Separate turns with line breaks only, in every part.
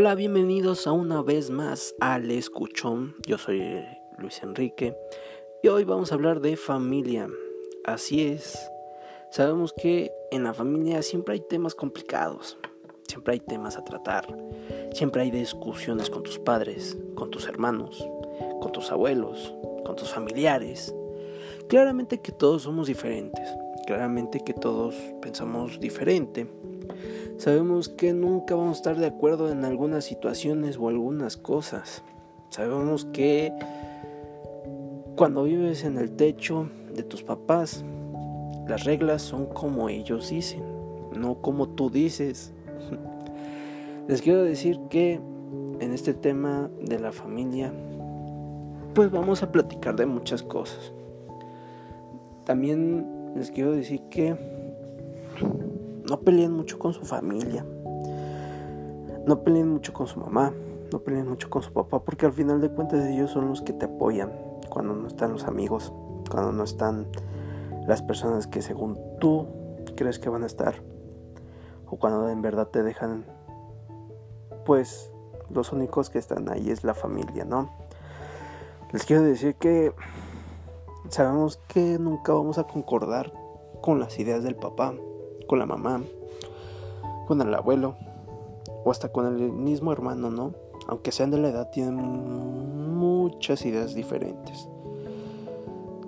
Hola, bienvenidos a una vez más al Escuchón. Yo soy Luis Enrique y hoy vamos a hablar de familia. Así es, sabemos que en la familia siempre hay temas complicados, siempre hay temas a tratar, siempre hay discusiones con tus padres, con tus hermanos, con tus abuelos, con tus familiares. Claramente que todos somos diferentes, claramente que todos pensamos diferente Sabemos que nunca vamos a estar de acuerdo en algunas situaciones o algunas cosas. Sabemos que cuando vives en el techo de tus papás, las reglas son como ellos dicen, no como tú dices. Les quiero decir que en este tema de la familia, pues vamos a platicar de muchas cosas. También les quiero decir que no peleen mucho con su familia. No peleen mucho con su mamá. No peleen mucho con su papá porque al final de cuentas ellos son los que te apoyan cuando no están los amigos, cuando no están las personas que según tú crees que van a estar o cuando en verdad te dejan pues los únicos que están ahí es la familia, ¿no? Les quiero decir que sabemos que nunca vamos a concordar con las ideas del papá con la mamá, con el abuelo o hasta con el mismo hermano, ¿no? Aunque sean de la edad, tienen muchas ideas diferentes.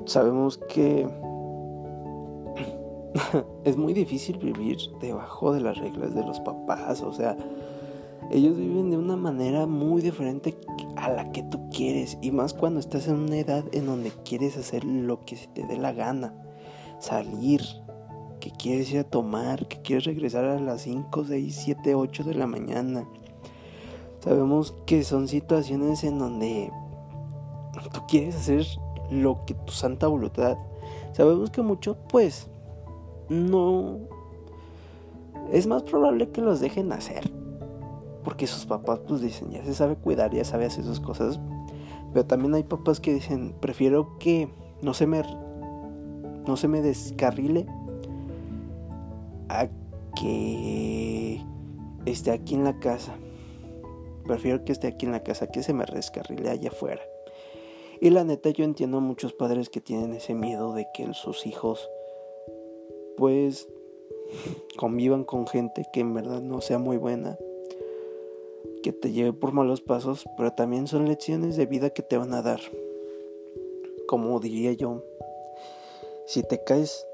Sabemos que es muy difícil vivir debajo de las reglas de los papás, o sea, ellos viven de una manera muy diferente a la que tú quieres y más cuando estás en una edad en donde quieres hacer lo que se te dé la gana, salir, que quieres ir a tomar, que quieres regresar a las 5, 6, 7, 8 de la mañana. Sabemos que son situaciones en donde tú quieres hacer lo que tu santa voluntad. Sabemos que mucho, pues, no... Es más probable que los dejen hacer. Porque sus papás, pues, dicen, ya se sabe cuidar, ya sabe hacer sus cosas. Pero también hay papás que dicen, prefiero que no se me... No se me descarrile que esté aquí en la casa. Prefiero que esté aquí en la casa que se me rescarrile allá afuera. Y la neta yo entiendo a muchos padres que tienen ese miedo de que sus hijos pues convivan con gente que en verdad no sea muy buena, que te lleve por malos pasos, pero también son lecciones de vida que te van a dar. Como diría yo, si te caes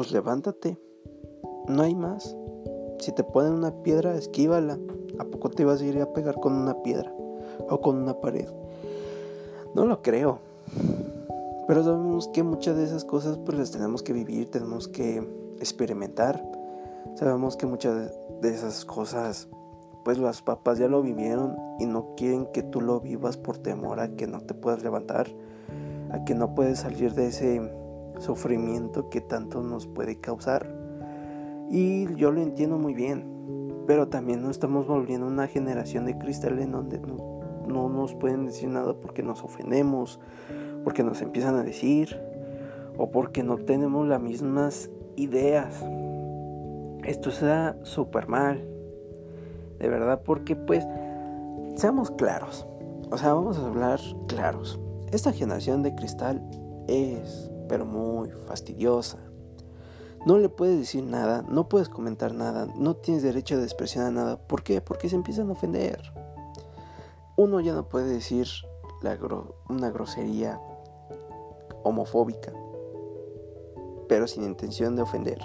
pues levántate. No hay más. Si te ponen una piedra, esquívala. ¿A poco te vas a ir a pegar con una piedra o con una pared? No lo creo. Pero sabemos que muchas de esas cosas pues las tenemos que vivir, tenemos que experimentar. Sabemos que muchas de esas cosas pues las papás ya lo vivieron y no quieren que tú lo vivas por temor a que no te puedas levantar, a que no puedes salir de ese sufrimiento que tanto nos puede causar. Y yo lo entiendo muy bien, pero también no estamos volviendo una generación de cristal en donde no, no nos pueden decir nada porque nos ofendemos, porque nos empiezan a decir o porque no tenemos las mismas ideas. Esto está súper mal, de verdad, porque pues, seamos claros, o sea, vamos a hablar claros. Esta generación de cristal es pero muy fastidiosa. No le puedes decir nada, no puedes comentar nada, no tienes derecho de expresión a nada. ¿Por qué? Porque se empiezan a ofender. Uno ya no puede decir una grosería homofóbica, pero sin intención de ofender.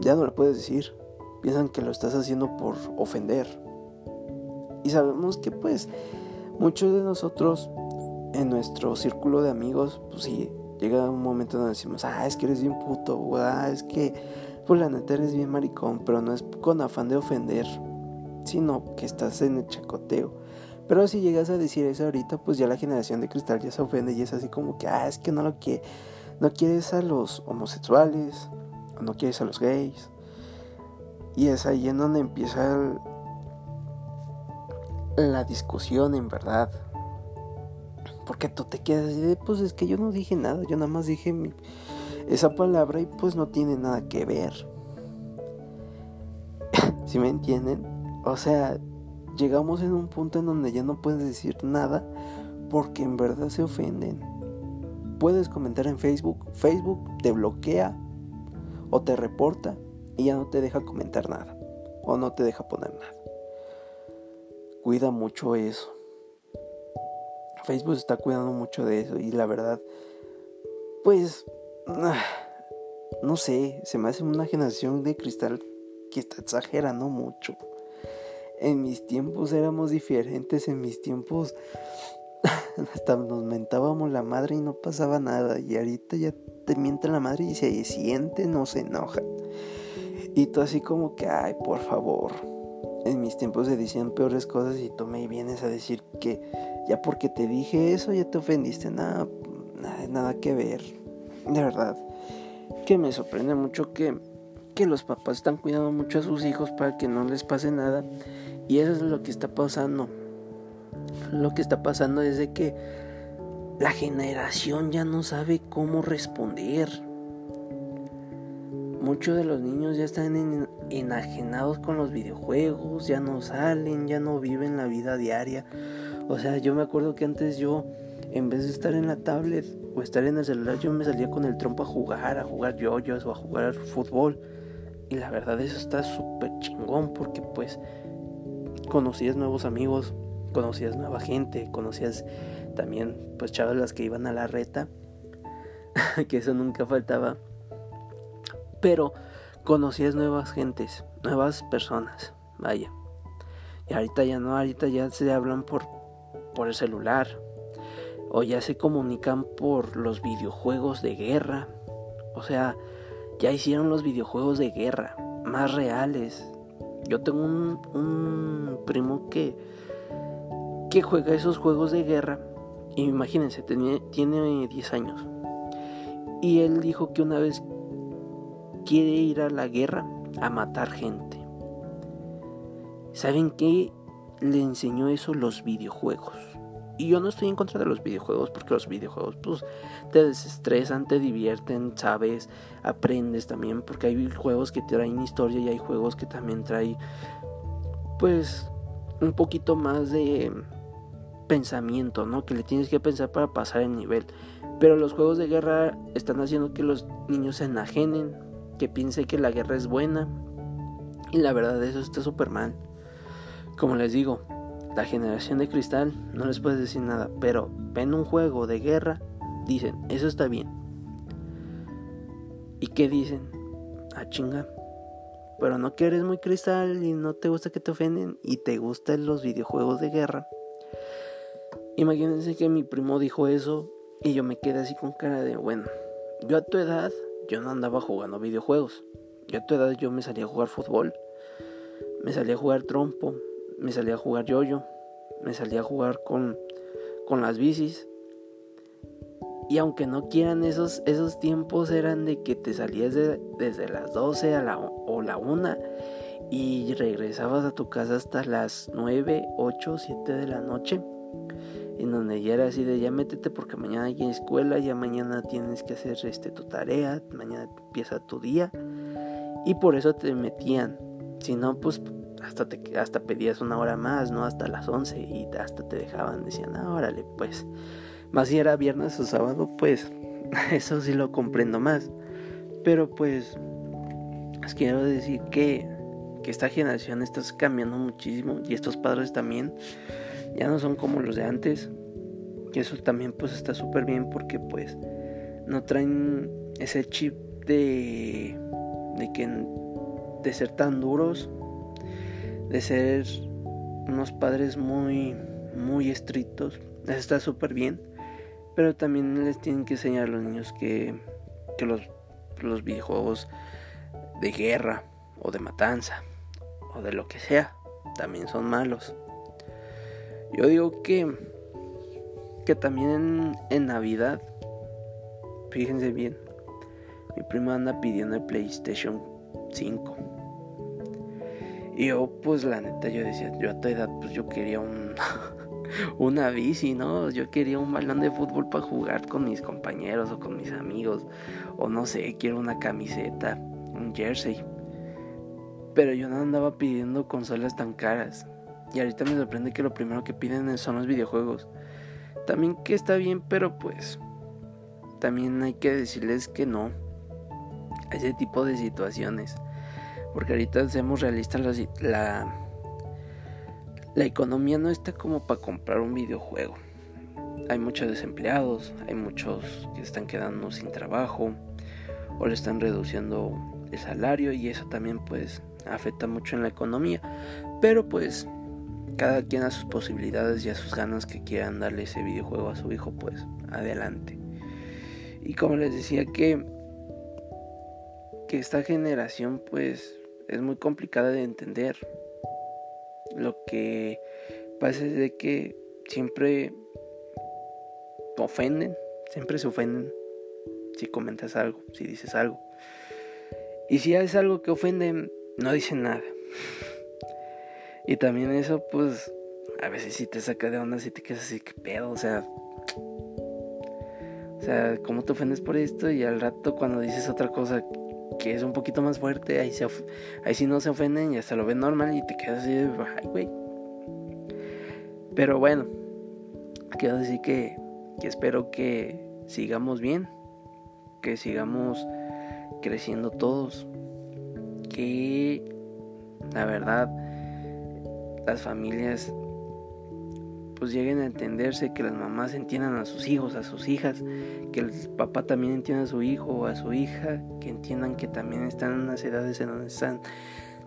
Ya no le puedes decir. Piensan que lo estás haciendo por ofender. Y sabemos que pues muchos de nosotros en nuestro círculo de amigos, pues sí, llega un momento donde decimos, ah, es que eres bien puto, ah, es que, pues la neta eres bien maricón, pero no es con afán de ofender, sino que estás en el chacoteo. Pero si llegas a decir eso ahorita, pues ya la generación de cristal ya se ofende y es así como que, ah, es que no lo quiere, no quieres a los homosexuales, o no quieres a los gays. Y es ahí en donde empieza la discusión en verdad. Porque tú te quedas así de, pues es que yo no dije nada, yo nada más dije esa palabra y pues no tiene nada que ver. ¿Sí me entienden? O sea, llegamos en un punto en donde ya no puedes decir nada porque en verdad se ofenden. Puedes comentar en Facebook, Facebook te bloquea o te reporta y ya no te deja comentar nada o no te deja poner nada. Cuida mucho eso. Facebook está cuidando mucho de eso y la verdad, pues, no sé, se me hace una generación de cristal que está exagerando mucho. En mis tiempos éramos diferentes, en mis tiempos hasta nos mentábamos la madre y no pasaba nada. Y ahorita ya te miente la madre y se siente, no se enoja. Y tú así como que, ay, por favor. En mis tiempos se decían peores cosas y tú me vienes a decir que ya porque te dije eso ya te ofendiste. Nada, nada, nada que ver. De verdad. Que me sorprende mucho que, que los papás están cuidando mucho a sus hijos para que no les pase nada. Y eso es lo que está pasando. Lo que está pasando es de que la generación ya no sabe cómo responder. Muchos de los niños ya están enajenados con los videojuegos, ya no salen, ya no viven la vida diaria. O sea, yo me acuerdo que antes yo, en vez de estar en la tablet o estar en el celular, yo me salía con el trompo a jugar, a jugar yoyos o a jugar fútbol. Y la verdad eso está súper chingón porque pues conocías nuevos amigos, conocías nueva gente, conocías también pues chavas que iban a la reta, que eso nunca faltaba. Pero conocías nuevas gentes, nuevas personas, vaya. Y ahorita ya no, ahorita ya se hablan por, por el celular. O ya se comunican por los videojuegos de guerra. O sea, ya hicieron los videojuegos de guerra más reales, yo tengo un, primo que, que juega esos juegos de guerra. Imagínense, tiene, tiene 10 años. Y él dijo que una vez quiere ir a la guerra a matar gente. ¿Saben qué? Le enseñó eso los videojuegos. Y yo no estoy en contra de los videojuegos porque los videojuegos pues te desestresan, te divierten, sabes, aprendes también porque hay juegos que traen historia y hay juegos que también traen pues un poquito más de pensamiento, ¿no? Que le tienes que pensar para pasar el nivel. Pero los juegos de guerra están haciendo que los niños se enajenen, que piensen que la guerra es buena. Y la verdad eso está súper mal. Como les digo, la generación de cristal no les puedes decir nada, pero ven un juego de guerra, dicen, eso está bien. ¿Y qué dicen? Ah, chinga. Pero no que eres muy cristal y no te gusta que te ofenden y te gustan los videojuegos de guerra. Imagínense que mi primo dijo eso y yo me quedé así con cara de, bueno, yo a tu edad, yo no andaba jugando videojuegos. Yo a tu edad yo me salía a jugar fútbol, me salía a jugar trompo, me salía a jugar yoyo, me salía a jugar con, con las bicis. Y aunque no quieran, esos, esos tiempos eran de que te salías desde las 12 a la, o la 1 y regresabas a tu casa hasta las 9, 8, 7 de la noche. En donde ya era así de ya métete porque mañana hay escuela, ya mañana tienes que hacer este, tu tarea, mañana empieza tu día. Y por eso te metían. Si no, pues hasta, te, hasta pedías una hora más, ¿no? Hasta las 11 y hasta te dejaban, decían, ah, órale, pues. Más si era viernes o sábado, pues eso sí lo comprendo más. Pero pues, les quiero decir que, que esta generación está cambiando muchísimo y estos padres también ya no son como los de antes. Y eso también pues está súper bien porque pues no traen ese chip de, de que de ser tan duros de ser unos padres muy, muy estrictos. Está súper bien. Pero también les tienen que enseñar a los niños que, que los, los videojuegos de guerra o de matanza o de lo que sea también son malos. Yo digo que, que también en, Navidad, fíjense bien, mi prima anda pidiendo el PlayStation 5. Y yo, pues la neta, yo decía, yo a tu edad, pues yo quería un, una bici, ¿no? Yo quería un balón de fútbol para jugar con mis compañeros o con mis amigos. O no sé, quiero una camiseta, un jersey. Pero yo no andaba pidiendo consolas tan caras. Y ahorita me sorprende que lo primero que piden son los videojuegos. También que está bien, pero pues también hay que decirles que no a ese tipo de situaciones. Porque ahorita seamos realistas, la, la economía no está como para comprar un videojuego. Hay muchos desempleados, hay muchos que están quedando sin trabajo o le están reduciendo el salario y eso también pues afecta mucho en la economía. Pero pues cada quien a sus posibilidades y a sus ganas que quieran darle ese videojuego a su hijo pues adelante. Y como les decía que que esta generación pues es muy complicada de entender. Lo que pasa es de que siempre ofenden, siempre se ofenden si comentas algo, si dices algo. Y si haces algo que ofende, no dicen nada. Y también eso, pues, a veces si te saca de onda, si te quedas así, que pedo, o sea. O sea, ¿cómo te ofendes por esto? Y al rato, cuando dices otra cosa que es un poquito más fuerte, ahí, se ahí sí no se ofenden y hasta lo ven normal y te quedas así, ay, güey. Pero bueno, quiero decir que, que espero que sigamos bien, que sigamos creciendo todos, que la verdad las familias pues lleguen a entenderse, que las mamás entiendan a sus hijos, a sus hijas, que el papá también entienda a su hijo o a su hija, que entiendan que también están en unas edades en donde están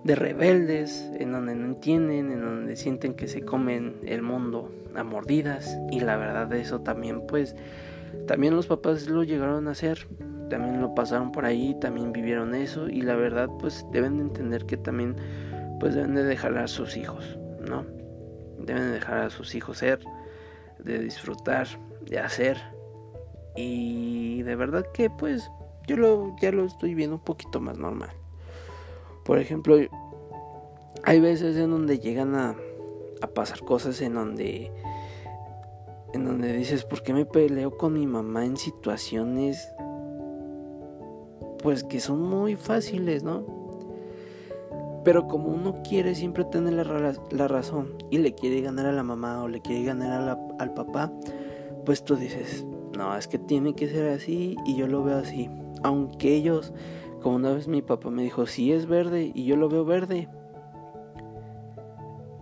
de rebeldes, en donde no entienden, en donde sienten que se comen el mundo a mordidas. Y la verdad de eso también pues también los papás lo llegaron a hacer, también lo pasaron por ahí, también vivieron eso. Y la verdad pues deben de entender que también pues deben de dejar a sus hijos, ¿no? Deben dejar a sus hijos ser, de disfrutar, de hacer. Y de verdad que pues yo lo, ya lo estoy viendo un poquito más normal. Por ejemplo, hay veces en donde llegan a, a pasar cosas en donde en donde dices, ¿por qué me peleo con mi mamá en situaciones pues que son muy fáciles, ¿no? Pero como uno quiere siempre tener la, razón y le quiere ganar a la mamá o le quiere ganar al papá, pues tú dices, no, es que tiene que ser así y yo lo veo así. Aunque ellos, como una vez mi papá me dijo, si es verde y yo lo veo verde,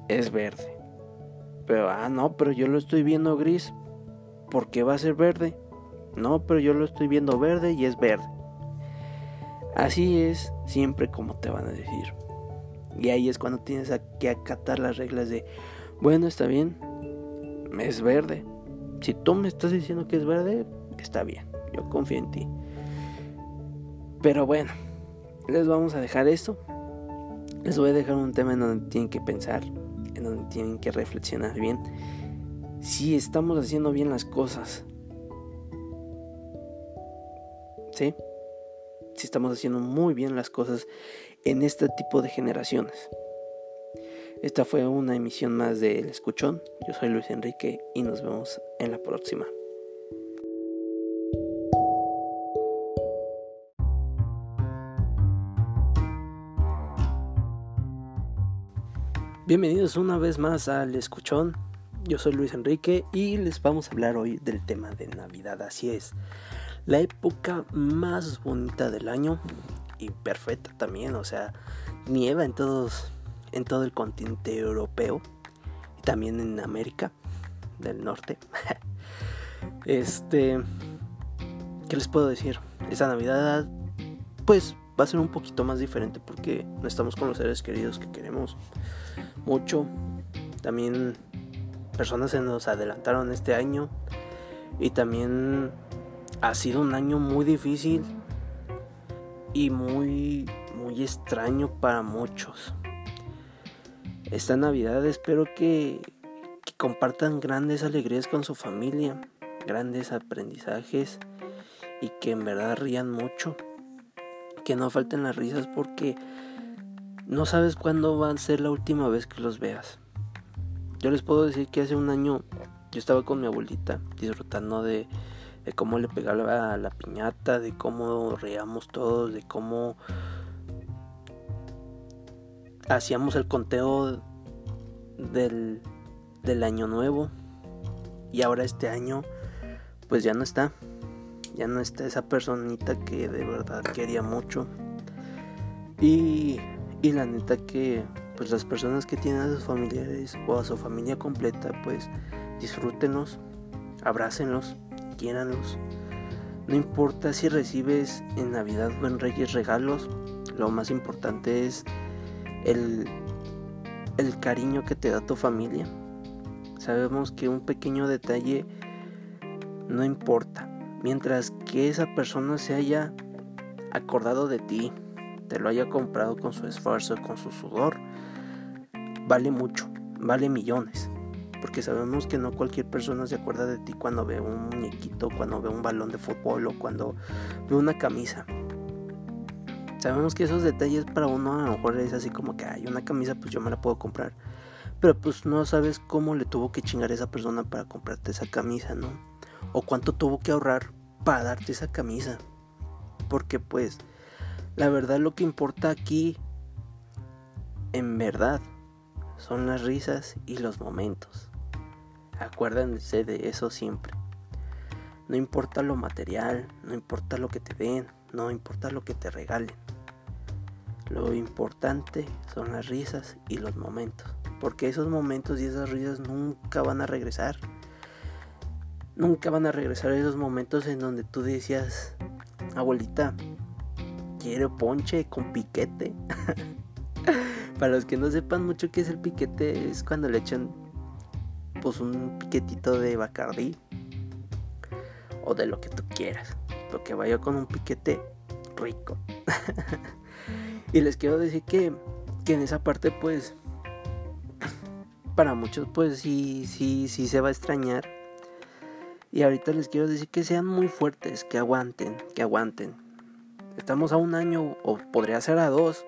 es verde. Pero, ah, no, pero yo lo estoy viendo gris, ¿por qué va a ser verde? No, pero yo lo estoy viendo verde y es verde. Así es siempre como te van a decir. Y ahí es cuando tienes que acatar las reglas de, bueno, está bien, es verde. Si tú me estás diciendo que es verde, está bien, yo confío en ti. Pero bueno, les vamos a dejar esto. Les voy a dejar un tema en donde tienen que pensar, en donde tienen que reflexionar bien. Si estamos haciendo bien las cosas. ¿Sí? Si estamos haciendo muy bien las cosas en este tipo de generaciones. Esta fue una emisión más de El Escuchón. Yo soy Luis Enrique y nos vemos en la próxima. Bienvenidos una vez más al Escuchón. Yo soy Luis Enrique y les vamos a hablar hoy del tema de Navidad. Así es, la época más bonita del año y perfecta también, o sea, nieva en todos en todo el continente europeo y también en América del Norte. este, ¿qué les puedo decir? Esta Navidad pues va a ser un poquito más diferente porque no estamos con los seres queridos que queremos mucho. También personas se nos adelantaron este año y también ha sido un año muy difícil y muy, muy extraño para muchos. Esta Navidad espero que, que compartan grandes alegrías con su familia, grandes aprendizajes y que en verdad rían mucho. Que no falten las risas porque no sabes cuándo va a ser la última vez que los veas. Yo les puedo decir que hace un año yo estaba con mi abuelita disfrutando de, de cómo le pegaba la piñata, de cómo reíamos todos, de cómo hacíamos el conteo del, del año nuevo y ahora este año pues ya no está. Ya no está esa personita que de verdad quería mucho. Y, y la neta que pues las personas que tienen a sus familiares o a su familia completa pues disfrútenlos, abrácenlos, No importa si recibes en Navidad o en Reyes regalos, lo más importante es el, el cariño que te da tu familia. Sabemos que un pequeño detalle no importa, mientras que esa persona se haya acordado de ti, te lo haya comprado con su esfuerzo, con su sudor, vale mucho, vale millones. Porque sabemos que no cualquier persona se acuerda de ti cuando ve un muñequito, cuando ve un balón de fútbol o cuando ve una camisa. Sabemos que esos detalles para uno a lo mejor es así como que hay una camisa, pues yo me la puedo comprar. Pero pues no sabes cómo le tuvo que chingar a esa persona para comprarte esa camisa, ¿no? O cuánto tuvo que ahorrar para darte esa camisa. Porque pues la verdad lo que importa aquí, en verdad, son las risas y los momentos. Acuérdense de eso siempre. No importa lo material, no importa lo que te den, no importa lo que te regalen. Lo importante son las risas y los momentos. Porque esos momentos y esas risas nunca van a regresar. Nunca van a regresar esos momentos en donde tú decías, abuelita, quiero ponche con piquete. Para los que no sepan mucho qué es el piquete, es cuando le echan pues un piquetito de Bacardí o de lo que tú quieras. Lo que vaya con un piquete rico. Y les quiero decir que, que en esa parte pues para muchos pues sí, sí, sí se va a extrañar. Y ahorita les quiero decir que sean muy fuertes, que aguanten, que aguanten. Estamos a un año o podría ser a dos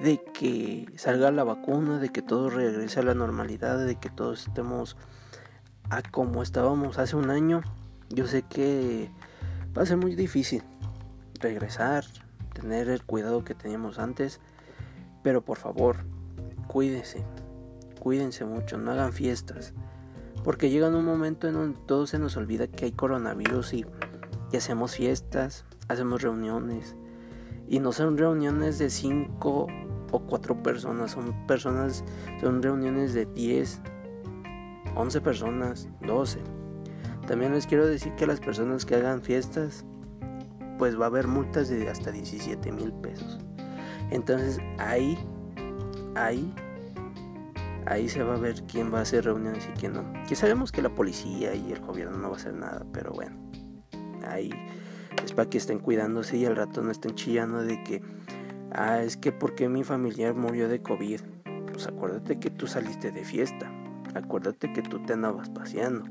de que salga la vacuna, de que todo regrese a la normalidad, de que todos estemos a como estábamos hace un año. Yo sé que va a ser muy difícil regresar, tener el cuidado que teníamos antes. Pero por favor, cuídense, cuídense mucho, no hagan fiestas. Porque llega un momento en donde todo se nos olvida que hay coronavirus y, hacemos fiestas, hacemos reuniones. Y no son reuniones de 5 o 4 personas, son personas, son reuniones de 10, 11 personas, 12. También les quiero decir que las personas que hagan fiestas pues va a haber multas de hasta 17 mil pesos. Entonces ahí, ahí, ahí se va a ver quién va a hacer reuniones y quién no. Que sabemos que la policía y el gobierno no va a hacer nada, pero bueno, ahí es para que estén cuidándose y al rato no estén chillando de que, ah, es que porque mi familiar murió de COVID. Pues acuérdate que tú saliste de fiesta. Acuérdate que tú te andabas paseando.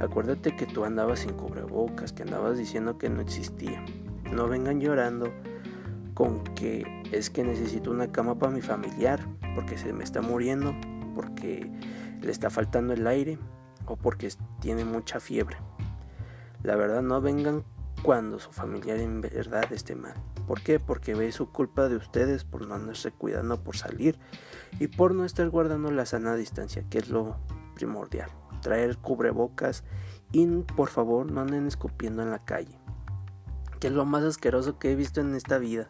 Acuérdate que tú andabas sin cubrebocas, que andabas diciendo que no existía. No vengan llorando con que es que necesito una cama para mi familiar, porque se me está muriendo, porque le está faltando el aire o porque tiene mucha fiebre. La verdad no vengan cuando su familiar en verdad esté mal. ¿Por qué? Porque ve su culpa de ustedes por no andarse cuidando por salir y por no estar guardando la sana distancia, que es lo primordial traer cubrebocas y por favor no anden escupiendo en la calle. Que es lo más asqueroso que he visto en esta vida.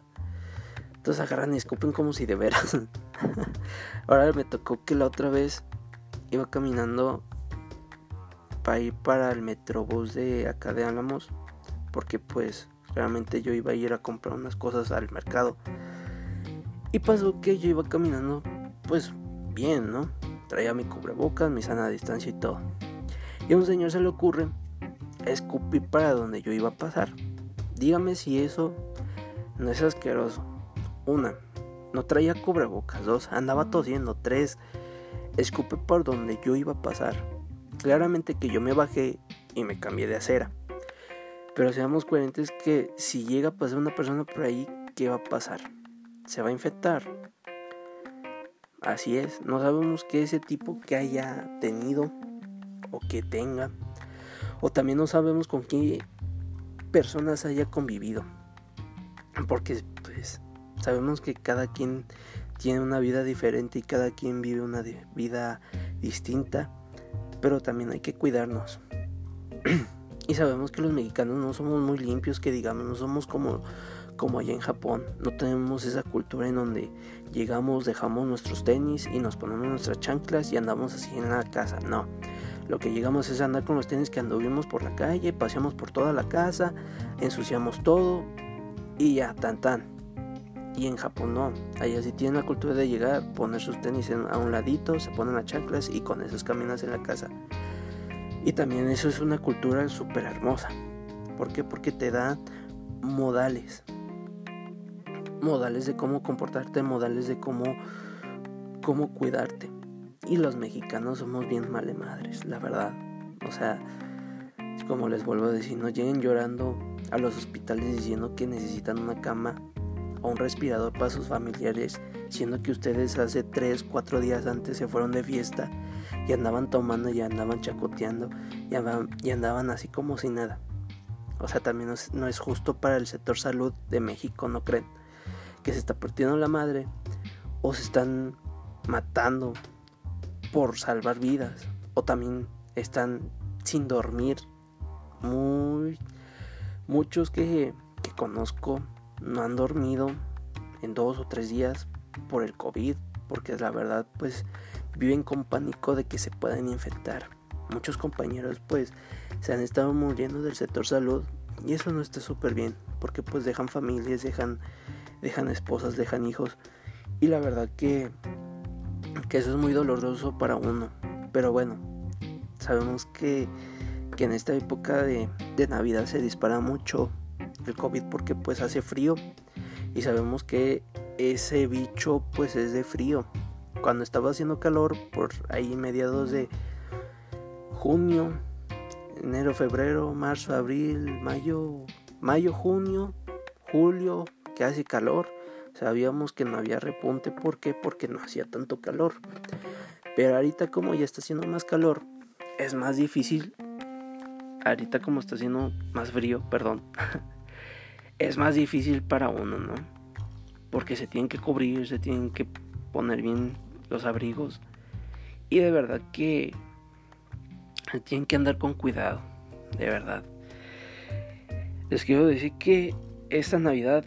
Entonces agarran y escupen como si de veras. Ahora me tocó que la otra vez iba caminando para ir para el metrobús de acá de Álamos. Porque pues realmente yo iba a ir a comprar unas cosas al mercado. Y pasó que yo iba caminando pues bien, ¿no? Traía mi cubrebocas, mi sana distancia y todo. Y a un señor se le ocurre escupir para donde yo iba a pasar. Dígame si eso no es asqueroso. Una, no traía cubrebocas. Dos, andaba tosiendo. Tres, escupe por donde yo iba a pasar. Claramente que yo me bajé y me cambié de acera. Pero seamos coherentes que si llega a pasar una persona por ahí, ¿qué va a pasar? Se va a infectar. Así es, no sabemos qué ese tipo que haya tenido o que tenga. O también no sabemos con qué personas haya convivido. Porque pues sabemos que cada quien tiene una vida diferente y cada quien vive una vida distinta, pero también hay que cuidarnos. y sabemos que los mexicanos no somos muy limpios, que digamos, no somos como como allá en Japón. No tenemos esa cultura en donde llegamos, dejamos nuestros tenis y nos ponemos nuestras chanclas y andamos así en la casa. No. Lo que llegamos es andar con los tenis que anduvimos por la calle, paseamos por toda la casa, ensuciamos todo y ya, tan tan. Y en Japón no. Allá sí tienen la cultura de llegar, poner sus tenis a un ladito, se ponen las chanclas y con esos caminas en la casa. Y también eso es una cultura súper hermosa. ¿Por qué? Porque te da modales modales de cómo comportarte, modales de cómo, cómo cuidarte. Y los mexicanos somos bien male madres, la verdad. O sea, como les vuelvo a decir, no lleguen llorando a los hospitales diciendo que necesitan una cama o un respirador para sus familiares, siendo que ustedes hace 3, 4 días antes se fueron de fiesta y andaban tomando y andaban chacoteando y andaban, así como si nada. O sea, también no es justo para el sector salud de México, ¿no creen? que se está partiendo la madre o se están matando por salvar vidas o también están sin dormir. Muy, muchos que, que conozco no han dormido en dos o tres días por el COVID, porque la verdad pues viven con pánico de que se puedan infectar. Muchos compañeros pues se han estado muriendo del sector salud y eso no está súper bien, porque pues dejan familias, dejan dejan esposas, dejan hijos. Y la verdad que, que eso es muy doloroso para uno. Pero bueno, sabemos que, que en esta época de, de Navidad se dispara mucho el COVID porque pues hace frío. Y sabemos que ese bicho pues es de frío. Cuando estaba haciendo calor, por ahí mediados de junio, enero, febrero, marzo, abril, mayo, mayo, junio, julio, que hace calor. Sabíamos que no había repunte. ¿Por qué? Porque no hacía tanto calor. Pero ahorita como ya está haciendo más calor, es más difícil. Ahorita como está haciendo más frío, perdón. es más difícil para uno, ¿no? Porque se tienen que cubrir, se tienen que poner bien los abrigos. Y de verdad que tienen que andar con cuidado, de verdad. Les quiero decir que esta Navidad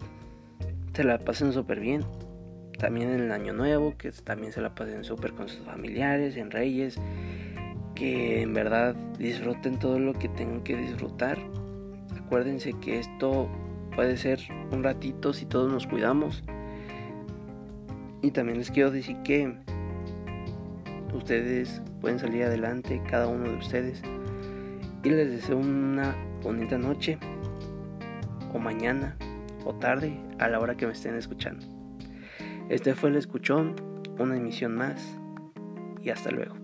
se la pasen súper bien. También en el año nuevo, que también se la pasen súper con sus familiares, en Reyes. Que en verdad disfruten todo lo que tengan que disfrutar. Acuérdense que esto puede ser un ratito si todos nos cuidamos. Y también les quiero decir que ustedes pueden salir adelante, cada uno de ustedes. Y les deseo una bonita noche o mañana o tarde a la hora que me estén escuchando. Este fue el escuchón, una emisión más y hasta luego.